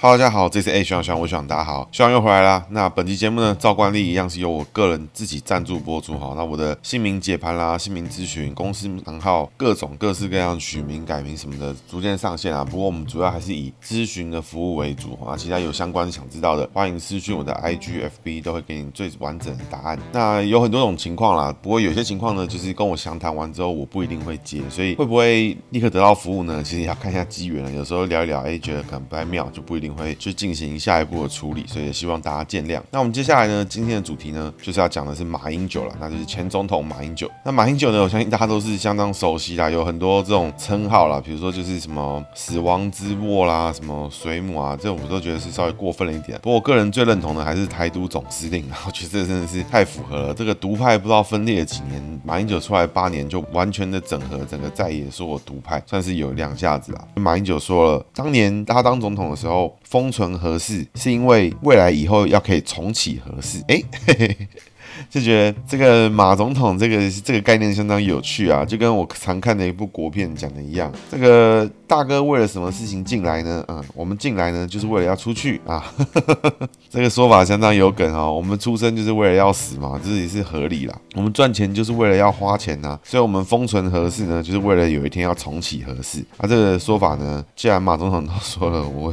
哈喽，大家好，这是 A 学长学长，我学长，大家好，希望又回来啦。那本期节目呢，照惯例一样是由我个人自己赞助播出哈。那我的姓名解盘啦，姓名咨询，公司行号，各种各式各样取名改名什么的，逐渐上线啊。不过我们主要还是以咨询的服务为主啊。其他有相关想知道的，欢迎私讯我的 IG、FB，都会给你最完整的答案。那有很多种情况啦，不过有些情况呢，就是跟我详谈完之后，我不一定会接，所以会不会立刻得到服务呢？其实也要看一下机缘了。有时候聊一聊，哎，觉得可能不太妙，就不一定。会去进行下一步的处理，所以也希望大家见谅。那我们接下来呢，今天的主题呢，就是要讲的是马英九了，那就是前总统马英九。那马英九呢，我相信大家都是相当熟悉啦，有很多这种称号啦，比如说就是什么死亡之握啦，什么水母啊，这种我都觉得是稍微过分了一点。不过我个人最认同的还是台独总司令，我觉得这真的是太符合了。这个独派不知道分裂了几年，马英九出来八年就完全的整合整个在野所有独派，算是有两下子啊。马英九说了，当年他当总统的时候。封存合适，是因为未来以后要可以重启合适，哎，嘿嘿。就觉得这个马总统这个这个概念相当有趣啊，就跟我常看的一部国片讲的一样。这个大哥为了什么事情进来呢？嗯，我们进来呢就是为了要出去啊。这个说法相当有梗哦。我们出生就是为了要死嘛，这也是合理啦。我们赚钱就是为了要花钱呐，所以我们封存核四呢，就是为了有一天要重启核四。啊，这个说法呢，既然马总统都 说了，我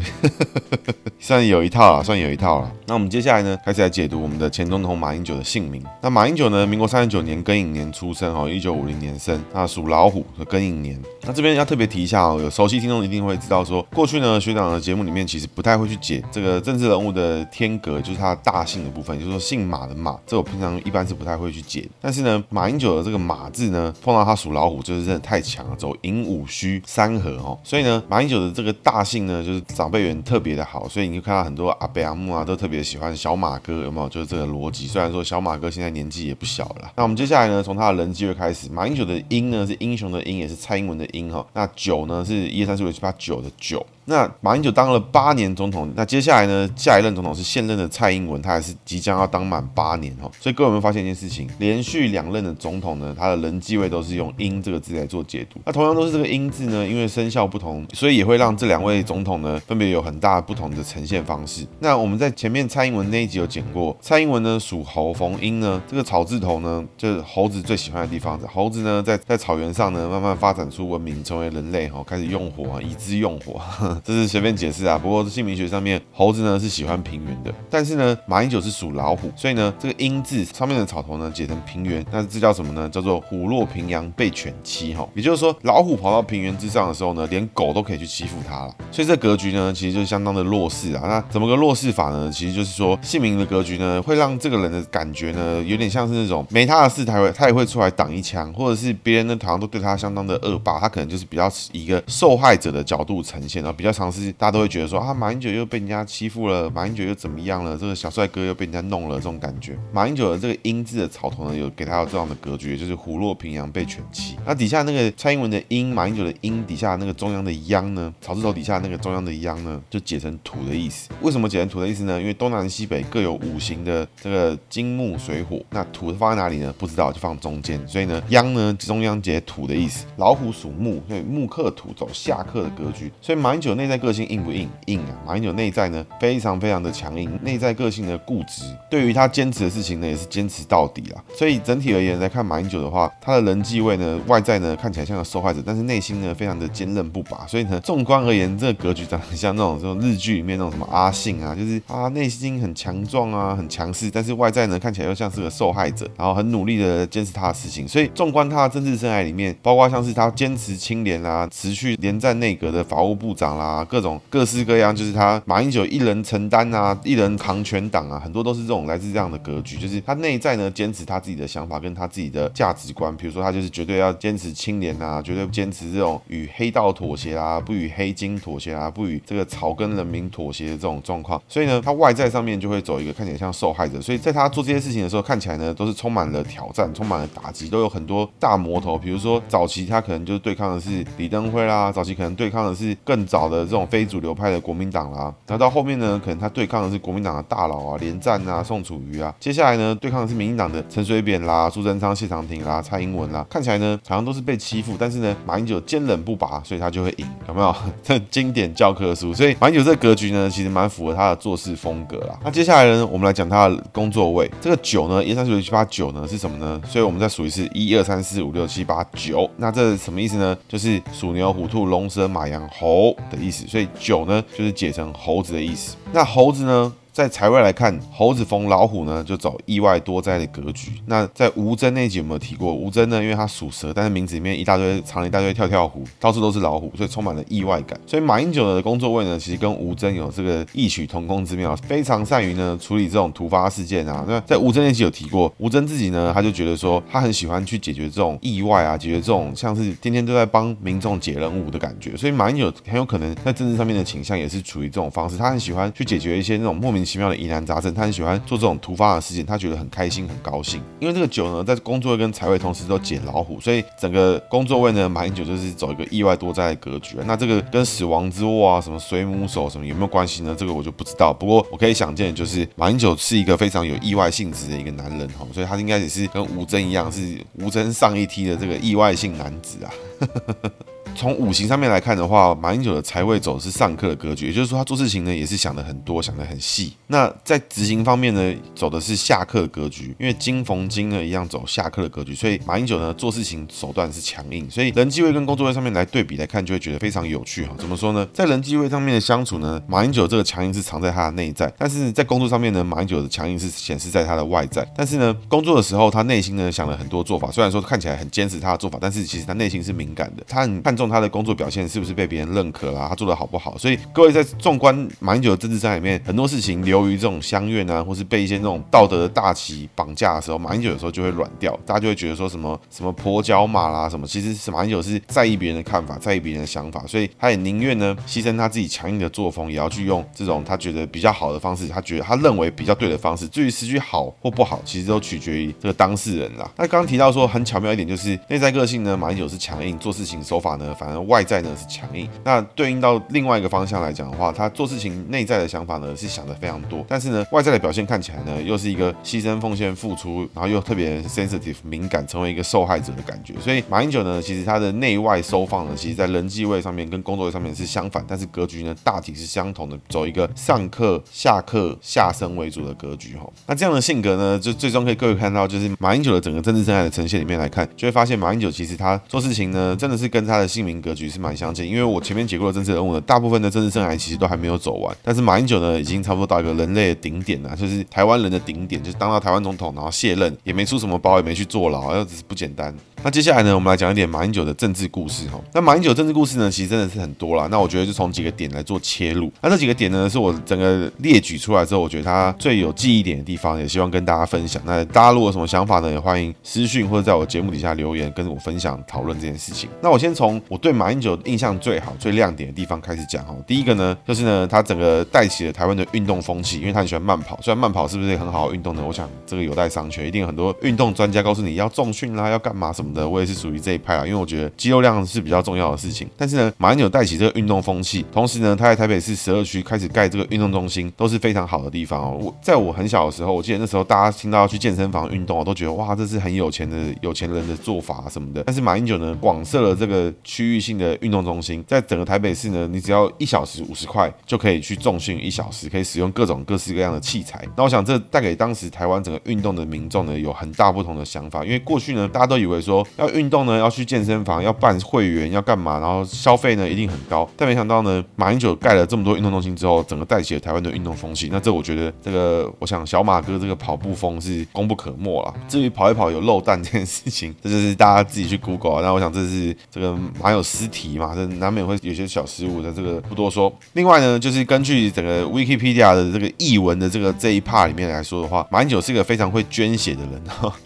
算有一套了，算有一套了。那我们接下来呢，开始来解读我们的前总统马英九的姓名。那马英九呢？民国三十九年庚寅年出生哦，一九五零年生，那属老虎的庚寅年。那这边要特别提一下哦，有熟悉听众一定会知道说，过去呢学长的节目里面其实不太会去解这个政治人物的天格，就是他大姓的部分，就是说姓马的马，这我平常一般是不太会去解。但是呢，马英九的这个马字呢，碰到他属老虎，就是真的太强了，走寅午戌三合哦。所以呢，马英九的这个大姓呢，就是长辈缘特别的好，所以你就看到很多阿伯阿木啊，都特别喜欢小马哥，有没有？就是这个逻辑。虽然说小马哥现在年纪也不小了。那我们接下来呢，从他的人际位开始，马英九的英呢是英雄的英，也是蔡英文的英哈。那九呢是一二三四五六七八九的九。那马英九当了八年总统，那接下来呢，下一任总统是现任的蔡英文，他还是即将要当满八年哦。所以各位有没有发现一件事情？连续两任的总统呢，他的人际位都是用英这个字来做解读。那同样都是这个英字呢，因为生肖不同，所以也会让这两位总统呢，分别有很大不同的呈现方式。那我们在前面蔡英文那一集有讲过，蔡英文呢属猴，逢英呢，这个草字头呢，就是猴子最喜欢的地方。猴子呢，在在草原上呢，慢慢发展出文明，成为人类哈，开始用火，以之用火。这是随便解释啊，不过姓名学上面猴子呢是喜欢平原的，但是呢马英九是属老虎，所以呢这个英字上面的草头呢解成平原，那这叫什么呢？叫做虎落平阳被犬欺哈，也就是说老虎跑到平原之上的时候呢，连狗都可以去欺负它了，所以这格局呢其实就相当的弱势啊。那怎么个弱势法呢？其实就是说姓名的格局呢会让这个人的感觉呢有点像是那种没他的事他会他也会出来挡一枪，或者是别人呢好像都对他相当的恶霸，他可能就是比较以一个受害者的角度呈现，然后比比较尝试。大家都会觉得说啊，马英九又被人家欺负了，马英九又怎么样了？这个小帅哥又被人家弄了，这种感觉。马英九的这个英字的草头呢，有给他有这样的格局，就是虎落平阳被犬欺。那底下那个蔡英文的英，马英九的英底下那个中央的央呢，草字头底下那个中央的央呢，就解成土的意思。为什么解成土的意思呢？因为东南西北各有五行的这个金木水火，那土放在哪里呢？不知道，就放中间。所以呢，央呢中央解土的意思。老虎属木，所以木克土，走下克的格局。所以马英九内在个性。硬不硬？硬啊！马英九内在呢，非常非常的强硬，内在个性的固执，对于他坚持的事情呢，也是坚持到底啦。所以整体而言来看马英九的话，他的人际位呢，外在呢看起来像个受害者，但是内心呢非常的坚韧不拔。所以呢，纵观而言，这个格局长得很像那种这种日剧里面那种什么阿信啊，就是啊内心很强壮啊，很强势，但是外在呢看起来又像是个受害者，然后很努力的坚持他的事情。所以纵观他的政治生涯里面，包括像是他坚持清廉啊，持续连战内阁的法务部长啦、啊各种。各式各样，就是他马英九一人承担啊，一人扛全党啊，很多都是这种来自这样的格局。就是他内在呢，坚持他自己的想法跟他自己的价值观，比如说他就是绝对要坚持清廉啊，绝对坚持这种与黑道妥协啊，不与黑金妥协啊，不与这个草根人民妥协的这种状况。所以呢，他外在上面就会走一个看起来像受害者。所以在他做这些事情的时候，看起来呢都是充满了挑战，充满了打击，都有很多大魔头。比如说早期他可能就是对抗的是李登辉啦，早期可能对抗的是更早。脑的这种非主流派的国民党啦，然后到后面呢，可能他对抗的是国民党的大佬啊，连战啊、宋楚瑜啊，接下来呢，对抗的是民进党的陈水扁啦、苏贞昌、谢长廷啦、蔡英文啦，看起来呢，好像都是被欺负，但是呢，马英九坚忍不拔，所以他就会赢，有没有？这经典教科书，所以马英九这格局呢，其实蛮符合他的做事风格啦。那接下来呢，我们来讲他的工作位，这个九呢，一三四五六七八九呢是什么呢？所以我们再数一次，一二三四五六七八九，那这什么意思呢？就是鼠牛虎兔龙蛇马羊猴意思，所以九呢就是解成猴子的意思。那猴子呢？在财位来看，猴子逢老虎呢，就走意外多灾的格局。那在吴征那集有没有提过？吴征呢，因为他属蛇，但是名字里面一大堆藏了一大堆跳跳虎，到处都是老虎，所以充满了意外感。所以马英九的工作位呢，其实跟吴征有这个异曲同工之妙，非常善于呢处理这种突发事件啊。那在吴征那集有提过，吴征自己呢，他就觉得说，他很喜欢去解决这种意外啊，解决这种像是天天都在帮民众解任务的感觉。所以马英九很有可能在政治上面的倾向也是处于这种方式，他很喜欢去解决一些那种莫名奇妙的疑难杂症，他很喜欢做这种突发的事情，他觉得很开心、很高兴。因为这个九呢，在工作跟财位同时都解老虎，所以整个工作位呢，马英九就是走一个意外多灾的格局。那这个跟死亡之握啊、什么水母手什么有没有关系呢？这个我就不知道。不过我可以想见，就是马英九是一个非常有意外性质的一个男人哈，所以他应该也是跟吴峥一样，是吴峥上一梯的这个意外性男子啊。从五行上面来看的话，马英九的财位走是上克的格局，也就是说他做事情呢也是想的很多，想的很细。那在执行方面呢，走的是下克格局，因为金逢金呢一样走下克的格局，所以马英九呢做事情手段是强硬。所以人际位跟工作位上面来对比来看，就会觉得非常有趣哈。怎么说呢？在人际位上面的相处呢，马英九这个强硬是藏在他的内在，但是在工作上面呢，马英九的强硬是显示在他的外在。但是呢，工作的时候他内心呢想了很多做法，虽然说看起来很坚持他的做法，但是其实他内心是敏感的，他很看重。他的工作表现是不是被别人认可啦、啊？他做的好不好？所以各位在纵观马英九的政治生涯里面，很多事情流于这种相愿啊，或是被一些那种道德的大旗绑架的时候，马英九有时候就会软掉，大家就会觉得说什么什么婆脚马啦什么。其实是马英九是在意别人的看法，在意别人的想法，所以他也宁愿呢牺牲他自己强硬的作风，也要去用这种他觉得比较好的方式，他觉得他认为比较对的方式。至于失去好或不好，其实都取决于这个当事人啦。那刚刚提到说很巧妙一点，就是内在个性呢，马英九是强硬，做事情手法呢。反而外在呢是强硬，那对应到另外一个方向来讲的话，他做事情内在的想法呢是想的非常多，但是呢外在的表现看起来呢又是一个牺牲奉献付出，然后又特别 sensitive 敏感，成为一个受害者的感觉。所以马英九呢，其实他的内外收放呢，其实在人际位上面跟工作位上面是相反，但是格局呢大体是相同的，走一个上课下课下生为主的格局哈。那这样的性格呢，就最终可以各位看到，就是马英九的整个政治生涯的呈现里面来看，就会发现马英九其实他做事情呢，真的是跟他的姓名格局。是蛮相近，因为我前面解过的政治人物呢，大部分的政治生涯其实都还没有走完，但是马英九呢，已经差不多到个人类的顶点了，就是台湾人的顶点，就是当到台湾总统，然后卸任，也没出什么包，也没去坐牢，要只是不简单。那接下来呢，我们来讲一点马英九的政治故事哈。那马英九政治故事呢，其实真的是很多啦。那我觉得就从几个点来做切入。那这几个点呢，是我整个列举出来之后，我觉得他最有记忆点的地方，也希望跟大家分享。那大家如果有什么想法呢，也欢迎私讯或者在我节目底下留言，跟我分享讨论这件事情。那我先从我对马英九印象最好、最亮点的地方开始讲哈。第一个呢，就是呢，他整个带起了台湾的运动风气，因为他很喜欢慢跑。虽然慢跑是不是很好运动呢？我想这个有待商榷。一定有很多运动专家告诉你要重训啦，要干嘛什么的。我也是属于这一。派啊，因为我觉得肌肉量是比较重要的事情。但是呢，马英九带起这个运动风气，同时呢，他在台北市十二区开始盖这个运动中心，都是非常好的地方哦。我在我很小的时候，我记得那时候大家听到要去健身房运动，啊都觉得哇，这是很有钱的有钱人的做法什么的。但是马英九呢，广设了这个区域性的运动中心，在整个台北市呢，你只要一小时五十块就可以去重训一小时，可以使用各种各式各样的器材。那我想这带给当时台湾整个运动的民众呢，有很大不同的想法。因为过去呢，大家都以为说要运动呢，要去健身房。要办会员要干嘛？然后消费呢一定很高，但没想到呢，马英九盖了这么多运动中心之后，整个带起了台湾的运动风气。那这我觉得这个，我想小马哥这个跑步风是功不可没了。至于跑一跑有漏蛋这件事情，这就是大家自己去 Google 啊。那我想这是这个马有失题嘛，这难免会有些小失误的，这个不多说。另外呢，就是根据整个 Wikipedia 的这个译文的这个这一 part 里面来说的话，马英九是一个非常会捐血的人。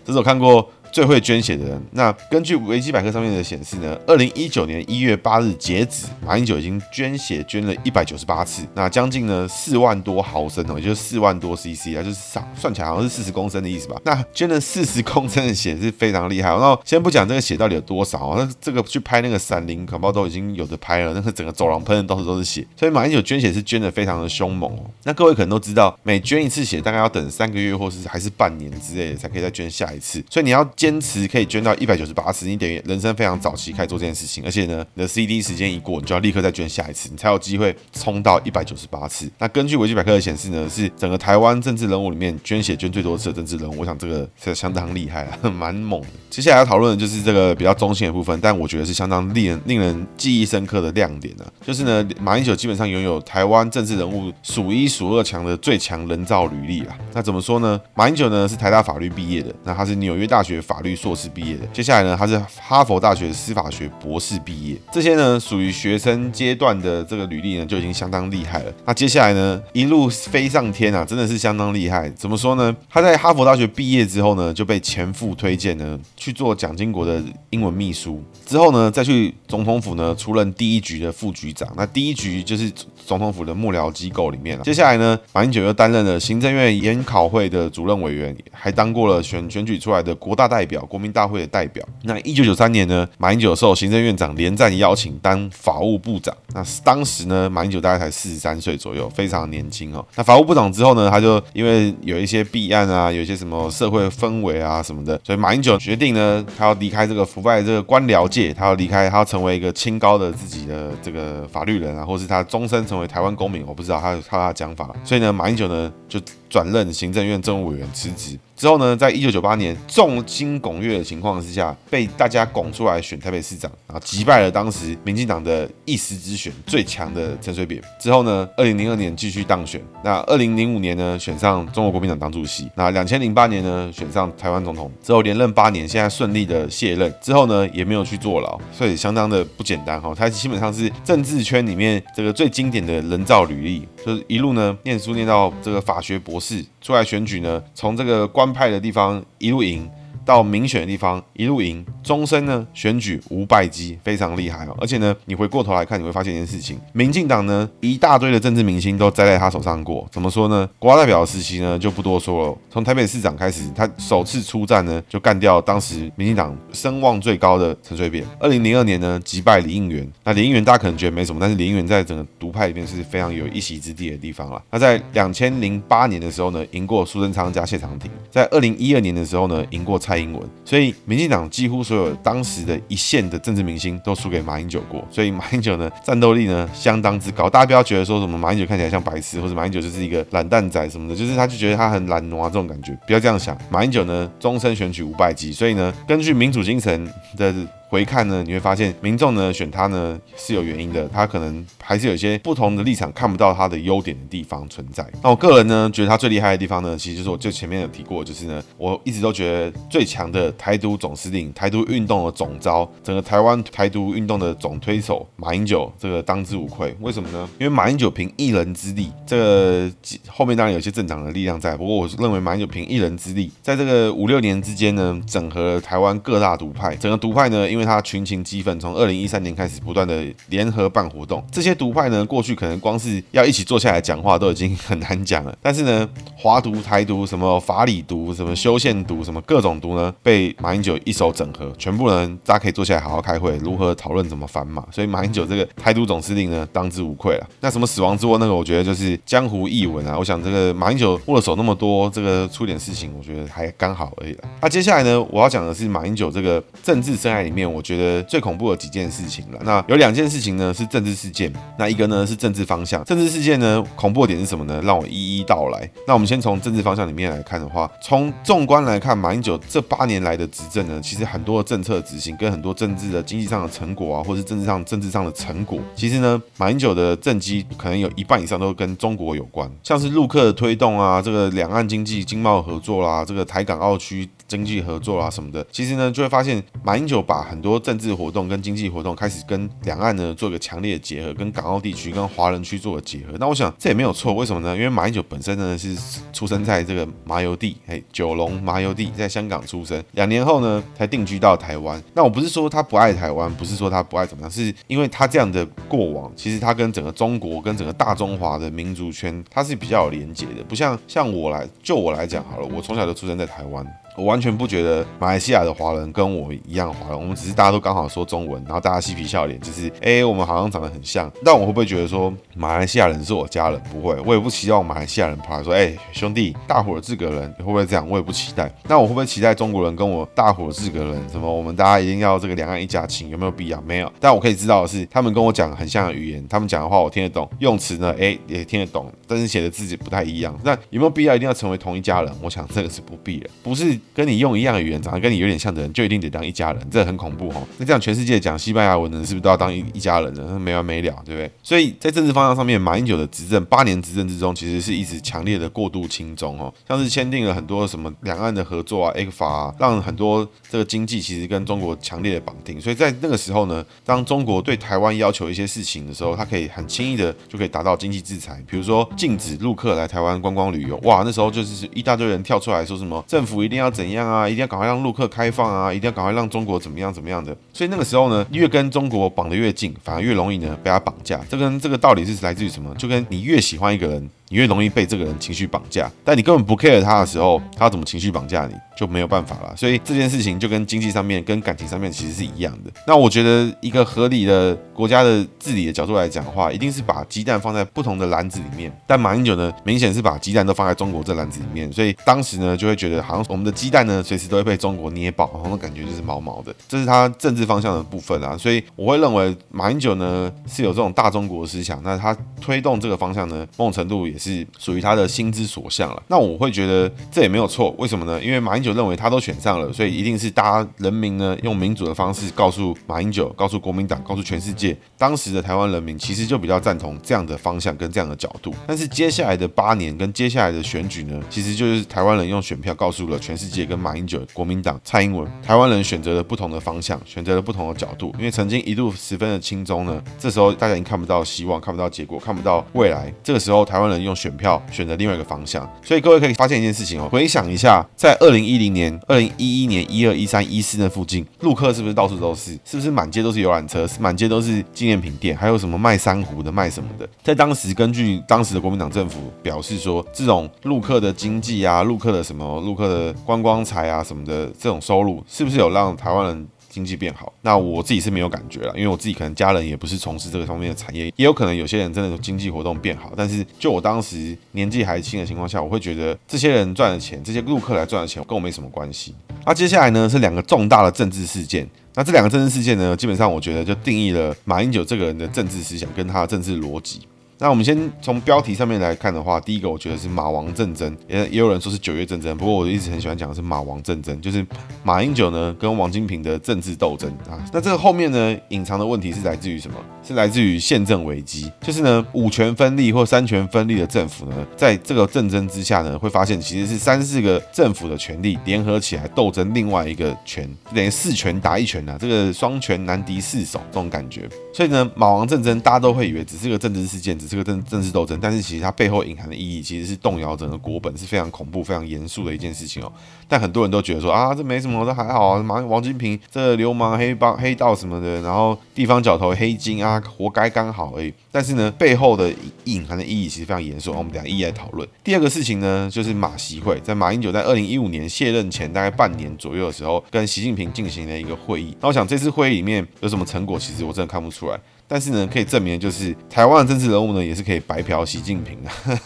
这是我看过。最会捐血的人。那根据维基百科上面的显示呢，二零一九年一月八日截止，马英九已经捐血捐了一百九十八次，那将近呢四万多毫升哦，也就是四万多 CC 啊，就是算算起来好像是四十公升的意思吧。那捐了四十 公升的血是非常厉害哦。那先不讲这个血到底有多少，那这个去拍那个闪灵，恐怕都已经有的拍了，那个整个走廊喷的到处都是血。所以马英九捐血是捐的非常的凶猛哦。那各位可能都知道，每捐一次血大概要等三个月，或是还是半年之类的，才可以再捐下一次。所以你要坚持可以捐到一百九十八次，你等于人生非常早期开始做这件事情，而且呢，你的 CD 时间一过，你就要立刻再捐下一次，你才有机会冲到一百九十八次。那根据维基百科的显示呢，是整个台湾政治人物里面捐血捐最多次的政治人物，我想这个是相当厉害啊，蛮猛的。接下来要讨论的就是这个比较中性的部分，但我觉得是相当令人令人记忆深刻的亮点呢、就是呢，马英九基本上拥有台湾政治人物数一数二强的最强人造履历啊。那怎么说呢？马英九呢是台大法律毕业的，那他是纽约大学法律硕士毕业的。接下来呢，他是哈佛大学司法学博士毕业。这些呢属于学生阶段的这个履历呢就已经相当厉害了。那接下来呢一路飞上天啊，真的是相当厉害。怎么说呢？他在哈佛大学毕业之后呢就被前夫推荐呢去做蒋经国的英文秘书，之后呢再去总统府呢出任第一局的副局长。那第一局就是总统府的幕僚机构里面。接下来呢，马英九又担任了行政院研考会的主任委员，还当过了选选举出来的国大代表、国民大会的代表。那一九九三年呢，马英九受行政院长连战邀请当法务部长。那当时呢，马英九大概才四十三岁左右，非常年轻哦。那法务部长之后呢，他就因为有一些弊案啊，有一些什么社会氛围啊什么的，所以马英九决定呢，他要离开这个腐败这个官僚界，他要离开，他要成为一个清高的自己的这个法律人啊，或是他终身成为台湾公民，我不知道他他的讲法。所以呢，马英九呢就转任行政院政务委员辞职。之后呢，在一九九八年众星拱月的情况之下，被大家拱出来选台北市长，然后击败了当时民进党的一时之选最强的陈水扁。之后呢，二零零二年继续当选，那二零零五年呢，选上中国国民党党主席。那两千零八年呢，选上台湾总统。之后连任八年，现在顺利的卸任。之后呢，也没有去坐牢，所以相当的不简单哈。他基本上是政治圈里面这个最经典的人造履历，就是一路呢念书念到这个法学博是，出来选举呢，从这个官派的地方一路赢。到民选的地方一路赢，终身呢选举无败绩，非常厉害哦。而且呢，你回过头来看，你会发现一件事情：民进党呢一大堆的政治明星都栽在他手上过。怎么说呢？国家代表的时期呢就不多说了。从台北市长开始，他首次出战呢就干掉当时民进党声望最高的陈水扁。二零零二年呢击败李应元。那李应元大家可能觉得没什么，但是李应元在整个独派里面是非常有一席之地的地方了。那在两千零八年的时候呢赢过苏贞昌加谢长廷，在二零一二年的时候呢赢过蔡。英文，所以民进党几乎所有当时的一线的政治明星都输给马英九过，所以马英九呢战斗力呢相当之高。大家不要觉得说什么马英九看起来像白痴，或者马英九就是一个懒蛋仔什么的，就是他就觉得他很懒惰啊这种感觉，不要这样想。马英九呢终身选举五百级，所以呢根据民主精神的。回看呢，你会发现民众呢选他呢是有原因的，他可能还是有一些不同的立场，看不到他的优点的地方存在。那我个人呢觉得他最厉害的地方呢，其实就是我最前面有提过，就是呢我一直都觉得最强的台独总司令、台独运动的总招、整个台湾台独运动的总推手马英九，这个当之无愧。为什么呢？因为马英九凭一人之力，这个后面当然有些政党的力量在，不过我认为马英九凭一人之力，在这个五六年之间呢，整合了台湾各大独派，整个独派呢，因为因为他群情激愤，从二零一三年开始不断的联合办活动。这些独派呢，过去可能光是要一起坐下来讲话都已经很难讲了。但是呢，华独、台独、什么法理独、什么修宪独、什么各种独呢，被马英九一手整合，全部人大家可以坐下来好好开会，如何讨论怎么反马。所以马英九这个台独总司令呢，当之无愧了。那什么死亡之握那个，我觉得就是江湖异闻啊。我想这个马英九握了手那么多，这个出点事情，我觉得还刚好而已了。那接下来呢，我要讲的是马英九这个政治生涯里面。我觉得最恐怖的几件事情了。那有两件事情呢是政治事件，那一个呢是政治方向。政治事件呢恐怖的点是什么呢？让我一一道来。那我们先从政治方向里面来看的话，从纵观来看，马英九这八年来的执政呢，其实很多的政策执行跟很多政治的经济上的成果啊，或是政治上政治上的成果，其实呢，马英九的政绩可能有一半以上都跟中国有关，像是陆客的推动啊，这个两岸经济经贸合作啦，这个台港澳区。经济合作啊什么的，其实呢就会发现马英九把很多政治活动跟经济活动开始跟两岸呢做一个强烈的结合，跟港澳地区跟华人区做个结合。那我想这也没有错，为什么呢？因为马英九本身呢是出生在这个麻油地，哎，九龙麻油地，在香港出生，两年后呢才定居到台湾。那我不是说他不爱台湾，不是说他不爱怎么样，是因为他这样的过往，其实他跟整个中国跟整个大中华的民族圈，他是比较有连结的，不像像我来，就我来讲好了，我从小就出生在台湾。我完全不觉得马来西亚的华人跟我一样华人，我们只是大家都刚好说中文，然后大家嬉皮笑脸，就是哎、我们好像长得很像。但我会不会觉得说马来西亚人是我家人？不会，我也不期望马来西亚人跑来说，哎、兄弟，大伙儿自个人，会不会这样？我也不期待。那我会不会期待中国人跟我大伙儿自个人？什么？我们大家一定要这个两岸一家亲？有没有必要？没有。但我可以知道的是，他们跟我讲很像的语言，他们讲的话我听得懂，用词呢，哎、也听得懂，但是写的字不太一样。那有没有必要一定要成为同一家人？我想这个是不必的，不是跟你用一样的语言。长得跟你有点像的人，就一定得当一家人，这很恐怖哦。那这样全世界讲西班牙文的人，是不是都要当一一家人呢？没完没了，对不对？所以在政治方向上面，马英九的执政八年执政之中，其实是一直强烈的过度亲中哦，像是签订了很多什么两岸的合作啊、ECFA 啊，让很多这个经济其实跟中国强烈的绑定。所以在那个时候呢，当中国对台湾要求一些事情的时候，他可以很轻易的就可以达到经济制裁，比如说禁止陆客来台湾观光旅游。哇，那时候就是一大堆人跳出来说什么政府一定要怎样啊，一定要赶快让陆客开放啊，一定要赶快让中国怎么样怎么样的。所以那个时候呢，越跟中国绑得越近，反而越容易呢被他绑架。这跟这个道理是来自于什么？就跟你越喜欢一个人。你越容易被这个人情绪绑架，但你根本不 care 他的时候，他怎么情绪绑架你就没有办法了。所以这件事情就跟经济上面、跟感情上面其实是一样的。那我觉得一个合理的国家的治理的角度来讲的话，一定是把鸡蛋放在不同的篮子里面。但马英九呢，明显是把鸡蛋都放在中国这篮子里面，所以当时呢就会觉得好像我们的鸡蛋呢随时都会被中国捏爆，那种感觉就是毛毛的。这是他政治方向的部分啊。所以我会认为马英九呢是有这种大中国思想，那他推动这个方向呢，某种程度也是属于他的。心之所向了，那我会觉得这也没有错，为什么呢？因为马英九认为他都选上了，所以一定是大家人民呢用民主的方式告诉马英九，告诉国民党，告诉全世界，当时的台湾人民其实就比较赞同这样的方向跟这样的角度。但是接下来的八年跟接下来的选举呢，其实就是台湾人用选票告诉了全世界跟马英九、国民党、蔡英文，台湾人选择了不同的方向，选择了不同的角度。因为曾经一度十分的轻中呢，这时候大家已经看不到希望，看不到结果，看不到未来。这个时候台湾人用用选票选。择另外一个方向，所以各位可以发现一件事情哦，回想一下，在二零一零年、二零一一年、一二、一三、一四那附近，陆客是不是到处都是？是不是满街都是游览车？满街都是纪念品店？还有什么卖珊瑚的、卖什么的？在当时，根据当时的国民党政府表示说，这种陆客的经济啊、陆客的什么、陆客的观光财啊什么的这种收入，是不是有让台湾人？经济变好，那我自己是没有感觉了，因为我自己可能家人也不是从事这个方面的产业，也有可能有些人真的经济活动变好，但是就我当时年纪还轻的情况下，我会觉得这些人赚的钱，这些陆客来赚的钱跟我没什么关系。那接下来呢是两个重大的政治事件，那这两个政治事件呢，基本上我觉得就定义了马英九这个人的政治思想跟他的政治逻辑。那我们先从标题上面来看的话，第一个我觉得是马王政争，也也有人说是九月政争，不过我一直很喜欢讲的是马王政争，就是马英九呢跟王金平的政治斗争啊。那这个后面呢隐藏的问题是来自于什么？是来自于宪政危机，就是呢五权分立或三权分立的政府呢，在这个政争之下呢，会发现其实是三四个政府的权力联合起来斗争另外一个权，等于四权打一拳啊，这个双拳难敌四手这种感觉。所以呢，马王政争大家都会以为只是个政治事件，这个政政治斗争，但是其实它背后隐含的意义其实是动摇整个国本，是非常恐怖、非常严肃的一件事情哦。但很多人都觉得说啊，这没什么，这还好啊。马王金平这流氓、黑帮、黑道什么的，然后地方角头黑金啊，活该刚好而已。但是呢，背后的隐含的意义其实非常严肃。我们等下一一来讨论。第二个事情呢，就是马习会在马英九在二零一五年卸任前大概半年左右的时候，跟习近平进行了一个会议。那我想这次会议里面有什么成果，其实我真的看不出来。但是呢，可以证明的就是台湾的政治人物呢，也是可以白嫖习近平的。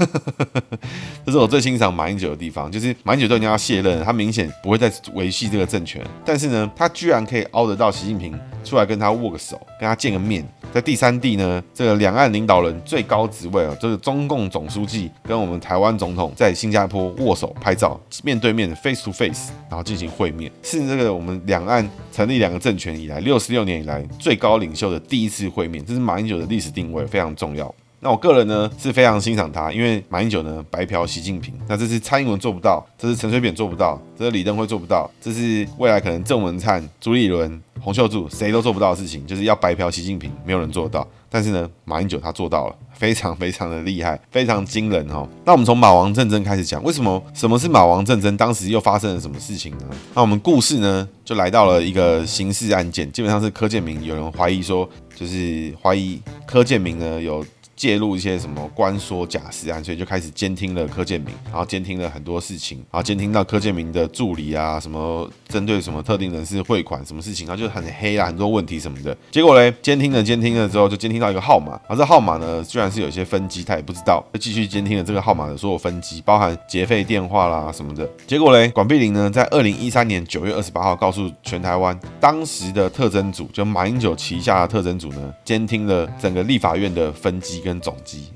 这是我最欣赏马英九的地方，就是马英九都已经要卸任，他明显不会再维系这个政权，但是呢，他居然可以凹得到习近平出来跟他握个手，跟他见个面。在第三地呢，这个两岸领导人最高职位啊，就是中共总书记跟我们台湾总统在新加坡握手拍照，面对面 face to face，然后进行会面，是这个我们两岸成立两个政权以来六十六年以来最高领袖的第一次会面，这是马英九的历史定位，非常重要。那我个人呢是非常欣赏他，因为马英九呢白嫖习近平，那这是蔡英文做不到，这是陈水扁做不到，这是李登辉做不到，这是未来可能郑文灿、朱立伦、洪秀柱谁都做不到的事情，就是要白嫖习近平，没有人做得到。但是呢，马英九他做到了，非常非常的厉害，非常惊人哦。那我们从马王战争开始讲，为什么什么是马王战争？当时又发生了什么事情呢？那我们故事呢就来到了一个刑事案件，基本上是柯建铭，有人怀疑说，就是怀疑柯建铭呢有。介入一些什么官说假释案，所以就开始监听了柯建铭，然后监听了很多事情，然后监听到柯建铭的助理啊，什么针对什么特定人士汇款什么事情，然后就很黑啊，很多问题什么的。结果嘞，监听了监听了之后，就监听到一个号码，而这号码呢，居然是有一些分机，他也不知道，就继续监听了这个号码的所有分机，包含劫匪电话啦什么的。结果嘞，管碧玲呢，在二零一三年九月二十八号告诉全台湾，当时的特侦组，就马英九旗下的特侦组呢，监听了整个立法院的分机跟总机，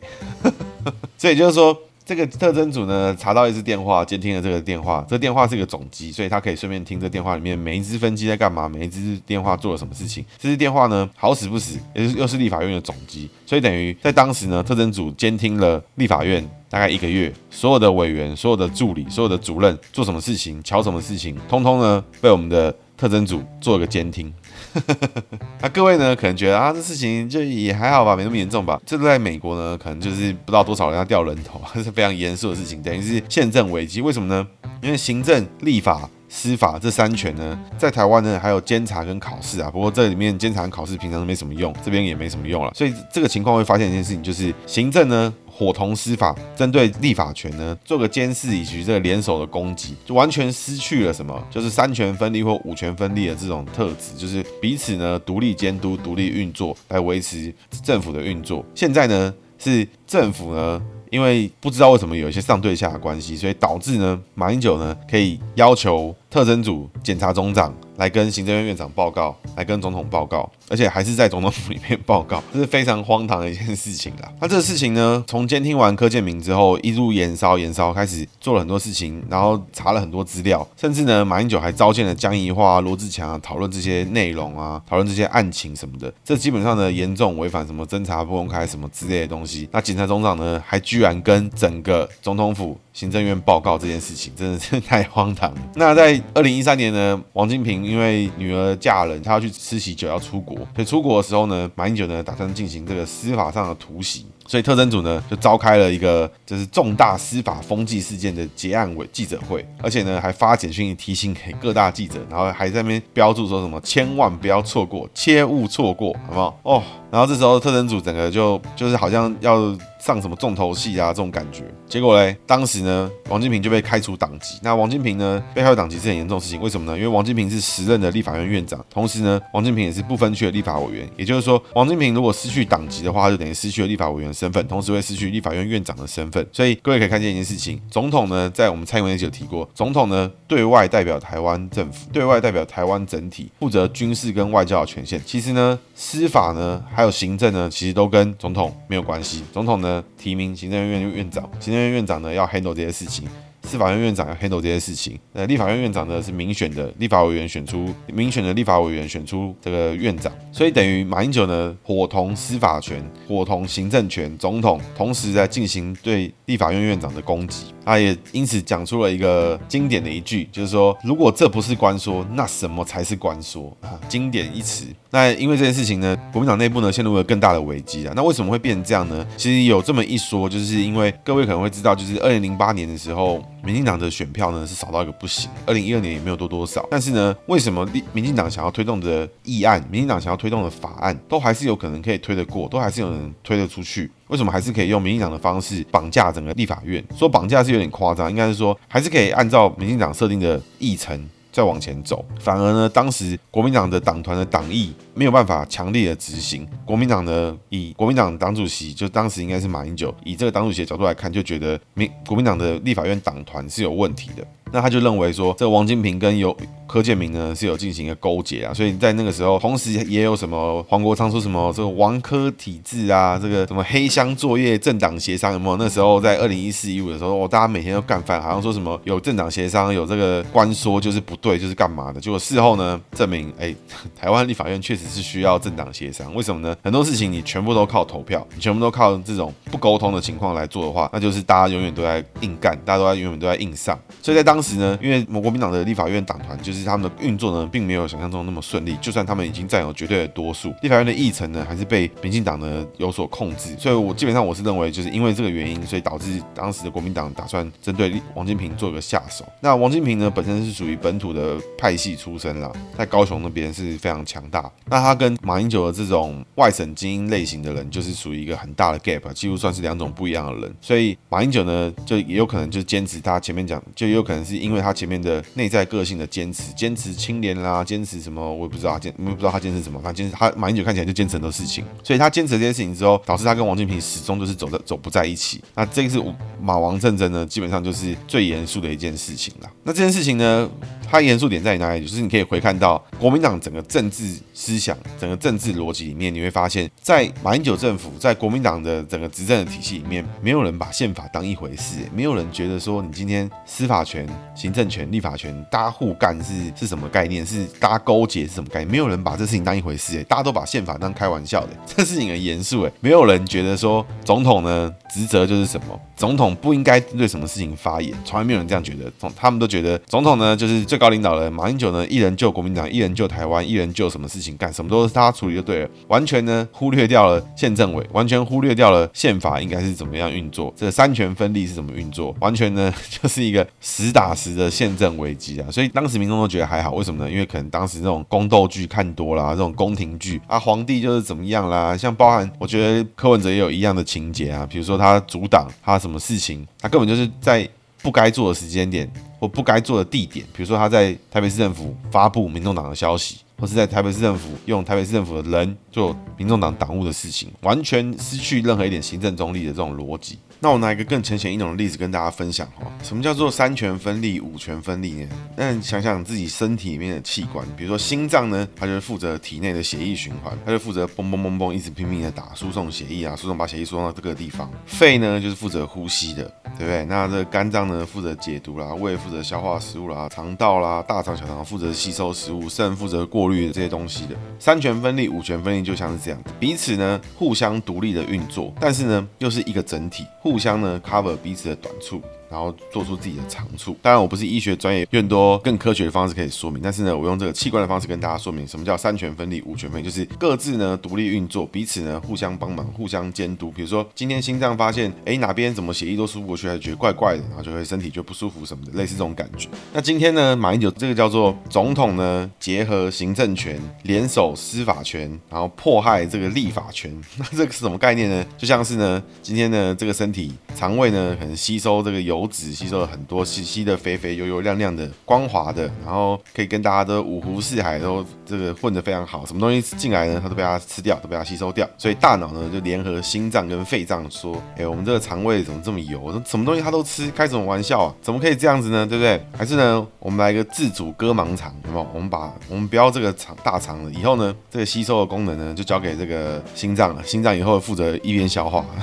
所以就是说，这个特征组呢，查到一支电话，监听了这个电话，这电话是一个总机，所以他可以顺便听这电话里面每一只分机在干嘛，每一只电话做了什么事情。这支电话呢，好死不死，也是又是立法院的总机，所以等于在当时呢，特征组监听了立法院大概一个月，所有的委员、所有的助理、所有的主任做什么事情、瞧什么事情，通通呢被我们的特征组做了个监听。那各位呢，可能觉得啊，这事情就也还好吧，没那么严重吧。这在美国呢，可能就是不知道多少人要掉人头，这 是非常严肃的事情，等于是宪政危机。为什么呢？因为行政、立法、司法这三权呢，在台湾呢还有监察跟考试啊。不过这里面监察跟考试平常都没什么用，这边也没什么用了。所以这个情况会发现一件事情，就是行政呢。伙同司法针对立法权呢，做个监视以及这个联手的攻击，就完全失去了什么？就是三权分立或五权分立的这种特质，就是彼此呢独立监督、独立运作来维持政府的运作。现在呢是政府呢，因为不知道为什么有一些上对下的关系，所以导致呢马英九呢可以要求特征组检察总长。来跟行政院院长报告，来跟总统报告，而且还是在总统府里面报告，这是非常荒唐的一件事情啦。那这个事情呢，从监听完柯建铭之后，一路延烧延烧，开始做了很多事情，然后查了很多资料，甚至呢，马英九还召见了江宜桦、罗志强啊，讨论这些内容啊，讨论这些案情什么的。这基本上呢，严重违反什么侦查不公开什么之类的东西。那检察总长呢，还居然跟整个总统府。行政院报告这件事情真的是太荒唐了。那在二零一三年呢，王金平因为女儿嫁人，他要去吃喜酒，要出国。所以出国的时候呢，马英九呢打算进行这个司法上的突袭。所以特侦组呢就召开了一个就是重大司法风纪事件的结案委记者会，而且呢还发简讯提醒给各大记者，然后还在那边标注说什么千万不要错过，切勿错过，好不好？哦，然后这时候特侦组整个就就是好像要上什么重头戏啊这种感觉。结果嘞，当时呢王金平就被开除党籍。那王金平呢被开除党籍是很严重的事情，为什么呢？因为王金平是时任的立法院院长，同时呢王金平也是不分区的立法委员，也就是说王金平如果失去党籍的话，就等于失去了立法委员。身份，同时会失去立法院院长的身份，所以各位可以看见一件事情：总统呢，在我们蔡英文也有提过，总统呢对外代表台湾政府，对外代表台湾整体，负责军事跟外交的权限。其实呢，司法呢，还有行政呢，其实都跟总统没有关系。总统呢提名行政院院长，行政院院长呢要 handle 这些事情。司法院院长要 handle 这些事情，呃，立法院院长呢是民选的立法委员选出，民选的立法委员选出这个院长，所以等于马英九呢伙同司法权，伙同行政权，总统同时在进行对立法院院长的攻击。他也因此讲出了一个经典的一句，就是说，如果这不是官说，那什么才是官说啊？经典一词。那因为这件事情呢，国民党内部呢陷入了更大的危机啊。那为什么会变成这样呢？其实有这么一说，就是因为各位可能会知道，就是二零零八年的时候，民进党的选票呢是少到一个不行，二零一二年也没有多多少。但是呢，为什么民进党想要推动的议案，民进党想要推动的法案，都还是有可能可以推得过，都还是有人推得出去？为什么还是可以用民进党的方式绑架整个立法院？说绑架是有点夸张，应该是说还是可以按照民进党设定的议程再往前走。反而呢，当时国民党的党团的党意没有办法强烈的执行。国民党呢，以国民党党主席就当时应该是马英九，以这个党主席的角度来看，就觉得民国民党的立法院党团是有问题的。那他就认为说，这个王金平跟有柯建铭呢是有进行一个勾结啊，所以在那个时候，同时也有什么黄国昌说什么这个王柯体制啊，这个什么黑箱作业、政党协商有没有？那时候在二零一四一五的时候，哦，大家每天都干饭，好像说什么有政党协商，有这个官说就是不对，就是干嘛的？结果事后呢，证明哎，台湾立法院确实是需要政党协商。为什么呢？很多事情你全部都靠投票，你全部都靠这种不沟通的情况来做的话，那就是大家永远都在硬干，大家都在永远都在硬上。所以在当当时呢，因为国民党的立法院党团就是他们的运作呢，并没有想象中那么顺利。就算他们已经占有绝对的多数，立法院的议程呢，还是被民进党呢有所控制。所以我基本上我是认为，就是因为这个原因，所以导致当时的国民党打算针对王金平做一个下手。那王金平呢，本身是属于本土的派系出身啦，在高雄那边是非常强大。那他跟马英九的这种外省精英类型的人，就是属于一个很大的 gap，几乎算是两种不一样的人。所以马英九呢，就也有可能就坚持他前面讲，就也有可能是因为他前面的内在个性的坚持，坚持清廉啦，坚持什么我也不知道，坚我也不知道他坚持什么，反正坚持他马英九看起来就坚持很多事情，所以他坚持这件事情之后，导致他跟王金平始终就是走在走不在一起。那这个是马王战争呢，基本上就是最严肃的一件事情了。那这件事情呢，它严肃点在哪里？就是你可以回看到国民党整个政治思想、整个政治逻辑里面，你会发现，在马英九政府在国民党的整个执政的体系里面，没有人把宪法当一回事，没有人觉得说你今天司法权、行政权、立法权大家互干是是什么概念？是大家勾结是什么概念？没有人把这事情当一回事，大家都把宪法当开玩笑的。这事情很严肃，哎，没有人觉得说总统呢职责就是什么，总统不应该对什么事情发言，从来没有人这样觉得。总他们都觉得总统呢就是最高领导人，马英九呢一人救国民党，一人救台湾，一人救什么事情干什么都是他处理就对了，完全呢忽略掉了宪政委，完全忽略掉了宪法应该是怎么样运作，这三权分立是怎么运作，完全呢就是一个实打实的宪政危机啊！所以当时民众都觉得还好，为什么呢？因为可能当时这种宫斗剧看多了，这种宫廷剧啊，皇帝就是怎么样啦，像包含我觉得柯文哲也有一样的情节啊，比如说他阻挡他什么事情，他根本就是在不该做的时间点或不该做的地点，比如说他在台北市政府发布民众党的消息。或是在台北市政府用台北市政府的人做民众党党务的事情，完全失去任何一点行政中立的这种逻辑。那我拿一个更浅显易懂的例子跟大家分享哈，什么叫做三权分立、五权分立呢？那你想想自己身体里面的器官，比如说心脏呢，它就是负责体内的血液循环，它就负责嘣嘣嘣嘣一直拼命的打输送血液啊，输送把血液输送到这个地方。肺呢就是负责呼吸的，对不对？那这个肝脏呢负责解毒啦，胃负责消化食物啦，肠道啦、大肠、小肠负责吸收食物，肾负责过这些东西的。三权分立、五权分立就像是这样，彼此呢互相独立的运作，但是呢又是一个整体。互相呢 cover 彼此的短处。然后做出自己的长处。当然，我不是医学专业，有很多更科学的方式可以说明。但是呢，我用这个器官的方式跟大家说明，什么叫三权分立、五权分立，就是各自呢独立运作，彼此呢互相帮忙、互相监督。比如说，今天心脏发现，哎，哪边怎么血液都输不过去，还觉得怪怪的，然后就会身体就不舒服什么的，类似这种感觉。那今天呢，马英九这个叫做总统呢结合行政权，联手司法权，然后迫害这个立法权。那 这个是什么概念呢？就像是呢，今天呢这个身体肠胃呢可能吸收这个油。油脂吸收了很多，吸吸的、肥肥、油油亮亮的、光滑的，然后可以跟大家都五湖四海都这个混得非常好。什么东西进来呢，它都被它吃掉，都被它吸收掉。所以大脑呢就联合心脏跟肺脏说：“哎、我们这个肠胃怎么这么油？什么东西它都吃，开什么玩笑啊？怎么可以这样子呢？对不对？还是呢，我们来一个自主割盲肠，有没有？我们把我们不要这个肠大肠了，以后呢，这个吸收的功能呢就交给这个心脏了。心脏以后负责一边消化。”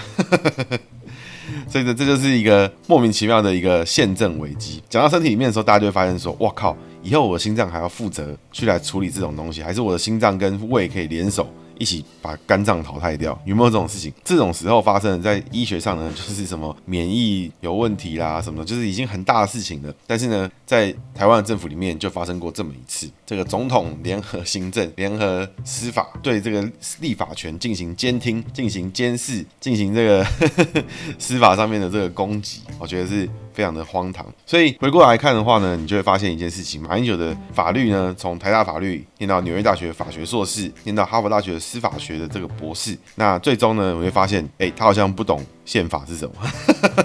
所以呢这就是一个莫名其妙的一个宪政危机。讲到身体里面的时候，大家就会发现说：“哇靠！以后我的心脏还要负责去来处理这种东西，还是我的心脏跟胃可以联手？”一起把肝脏淘汰掉，有没有这种事情？这种时候发生在医学上呢，就是什么免疫有问题啦，什么，就是已经很大的事情了。但是呢，在台湾政府里面就发生过这么一次，这个总统联合行政、联合司法对这个立法权进行监听、进行监视、进行这个 司法上面的这个攻击，我觉得是。非常的荒唐，所以回过来看的话呢，你就会发现一件事情：马英九的法律呢，从台大法律念到纽约大学法学硕士，念到哈佛大学司法学的这个博士，那最终呢，我会发现，哎，他好像不懂宪法是什么。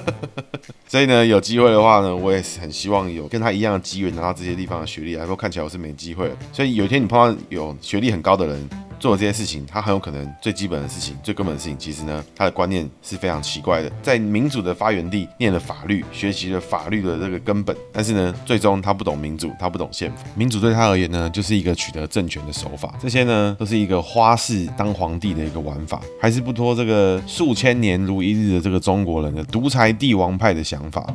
所以呢，有机会的话呢，我也是很希望有跟他一样的机缘拿到这些地方的学历，然后看起来我是没机会了。所以有一天你碰到有学历很高的人。做的这些事情，他很有可能最基本的事情、最根本的事情，其实呢，他的观念是非常奇怪的。在民主的发源地念了法律，学习了法律的这个根本，但是呢，最终他不懂民主，他不懂宪法。民主对他而言呢，就是一个取得政权的手法。这些呢，都是一个花式当皇帝的一个玩法，还是不脱这个数千年如一日的这个中国人的独裁帝王派的想法。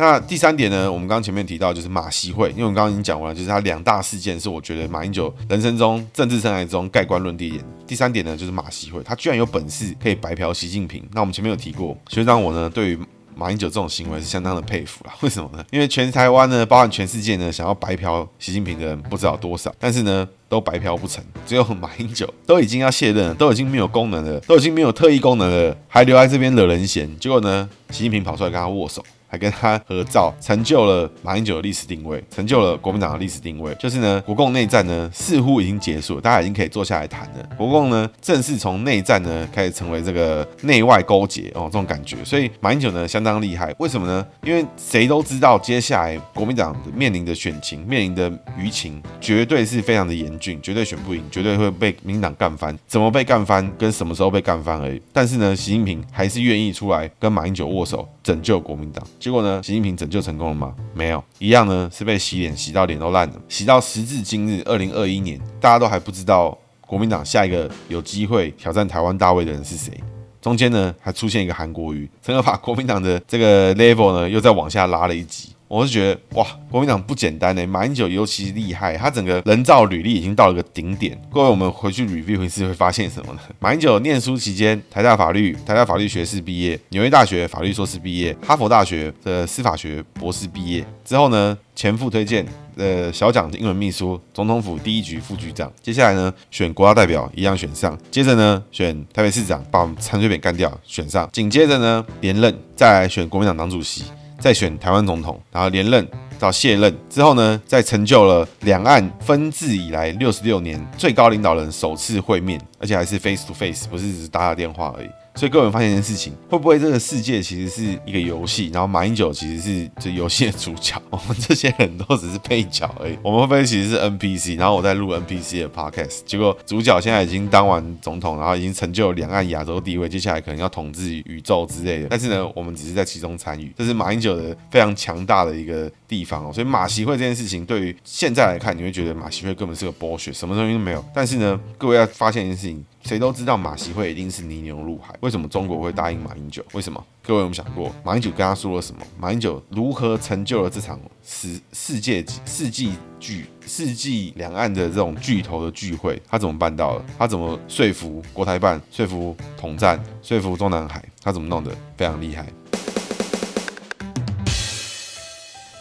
那第三点呢，我们刚刚前面提到就是马习会，因为我们刚刚已经讲完了，就是他两大事件是我觉得马英九人生中政治生涯中盖棺论定点。第三点呢，就是马习会，他居然有本事可以白嫖习近平。那我们前面有提过，学长我呢对于马英九这种行为是相当的佩服啦。为什么呢？因为全台湾呢，包含全世界呢，想要白嫖习近平的人不知道多少，但是呢都白嫖不成，只有马英九都已经要卸任了，都已经没有功能了，都已经没有特异功能了，还留在这边惹人嫌。结果呢，习近平跑出来跟他握手。还跟他合照，成就了马英九的历史定位，成就了国民党的历史定位。就是呢，国共内战呢似乎已经结束了，大家已经可以坐下来谈了。国共呢正式从内战呢开始成为这个内外勾结哦，这种感觉。所以马英九呢相当厉害，为什么呢？因为谁都知道接下来国民党面临的选情、面临的舆情，绝对是非常的严峻，绝对选不赢，绝对会被民党干翻。怎么被干翻，跟什么时候被干翻而已。但是呢，习近平还是愿意出来跟马英九握手，拯救国民党。结果呢，习近平拯救成功了吗？没有，一样呢，是被洗脸洗到脸都烂了，洗到时至今日，二零二一年，大家都还不知道国民党下一个有机会挑战台湾大位的人是谁。中间呢，还出现一个韩国瑜，整个把国民党的这个 level 呢，又再往下拉了一级。我是觉得哇，国民党不简单呢。马英九尤其厉害，他整个人造履历已经到了个顶点。各位，我们回去 review 一次会发现什么呢？马英九念书期间，台大法律、台大法律学士毕业，纽约大学法律硕士毕业，哈佛大学的司法学博士毕业之后呢，前副推荐呃小蒋英文秘书，总统府第一局副局长。接下来呢，选国家代表一样选上，接着呢，选台北市长，把陈水扁干掉，选上，紧接着呢，连任，再来选国民党党主席。再选台湾总统，然后连任到卸任之后呢，再成就了两岸分治以来六十六年最高领导人首次会面，而且还是 face to face，不是只是打打电话而已。所以各位发现一件事情，会不会这个世界其实是一个游戏，然后马英九其实是这游戏的主角，我们这些人都只是配角而已。我们会不会其实是 NPC，然后我在录 NPC 的 podcast，结果主角现在已经当完总统，然后已经成就两岸亚洲地位，接下来可能要统治宇宙之类的。但是呢，我们只是在其中参与，这是马英九的非常强大的一个地方哦。所以马习会这件事情，对于现在来看，你会觉得马习会根本是个剥削什么东西都没有。但是呢，各位要发现一件事情。谁都知道马习会一定是泥牛入海。为什么中国会答应马英九？为什么？各位有没有想过，马英九跟他说了什么？马英九如何成就了这场世世界世纪巨世纪两岸的这种巨头的聚会？他怎么办到的？他怎么说服国台办？说服统战？说服中南海？他怎么弄的？非常厉害。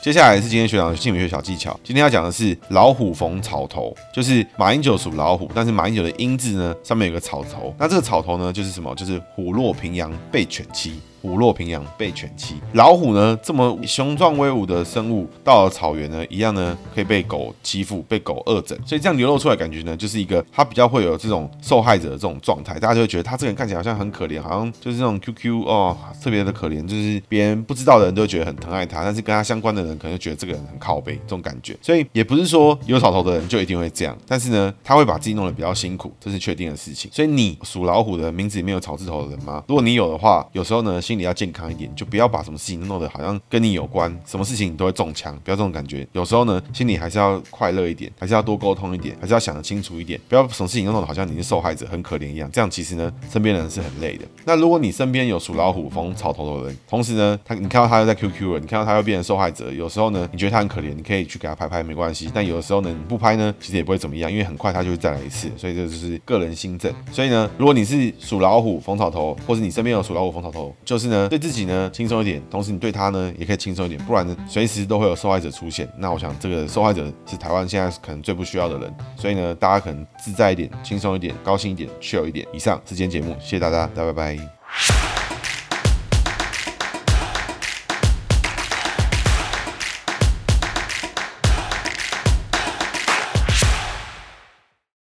接下来是今天学长的姓名学小技巧。今天要讲的是老虎逢草头，就是马英九属老虎，但是马英九的英字呢，上面有个草头。那这个草头呢，就是什么？就是虎落平阳被犬欺。虎落平阳被犬欺，老虎呢，这么雄壮威武的生物，到了草原呢，一样呢可以被狗欺负，被狗恶整，所以这样流露出来感觉呢，就是一个他比较会有这种受害者的这种状态，大家就会觉得他这个人看起来好像很可怜，好像就是那种 QQ 哦，特别的可怜，就是别人不知道的人都觉得很疼爱他，但是跟他相关的人可能就觉得这个人很靠背，这种感觉。所以也不是说有草头的人就一定会这样，但是呢，他会把自己弄得比较辛苦，这是确定的事情。所以你属老虎的名字里面有草字头的人吗？如果你有的话，有时候呢，心理要健康一点。就不要把什么事情弄得好像跟你有关，什么事情你都会中枪，不要这种感觉。有时候呢，心里还是要快乐一点，还是要多沟通一点，还是要想得清楚一点，不要什么事情都弄得好像你是受害者，很可怜一样。这样其实呢，身边人是很累的。那如果你身边有属老虎、逢草头的人，同时呢，他你看到他又在 QQ 了，你看到他又变成受害者，有时候呢，你觉得他很可怜，你可以去给他拍拍，没关系。但有的时候呢，你不拍呢，其实也不会怎么样，因为很快他就会再来一次。所以这就是个人心症。所以呢，如果你是属老虎、逢草头，或者你身边有属老虎、逢草头，就是呢，对自己呢轻松一点。同时，你对他呢也可以轻松一点，不然呢，随时都会有受害者出现。那我想，这个受害者是台湾现在可能最不需要的人。所以呢，大家可能自在一点、轻松一点、高兴一点、chill 一点。以上是今天节目，谢谢大家，大家拜拜。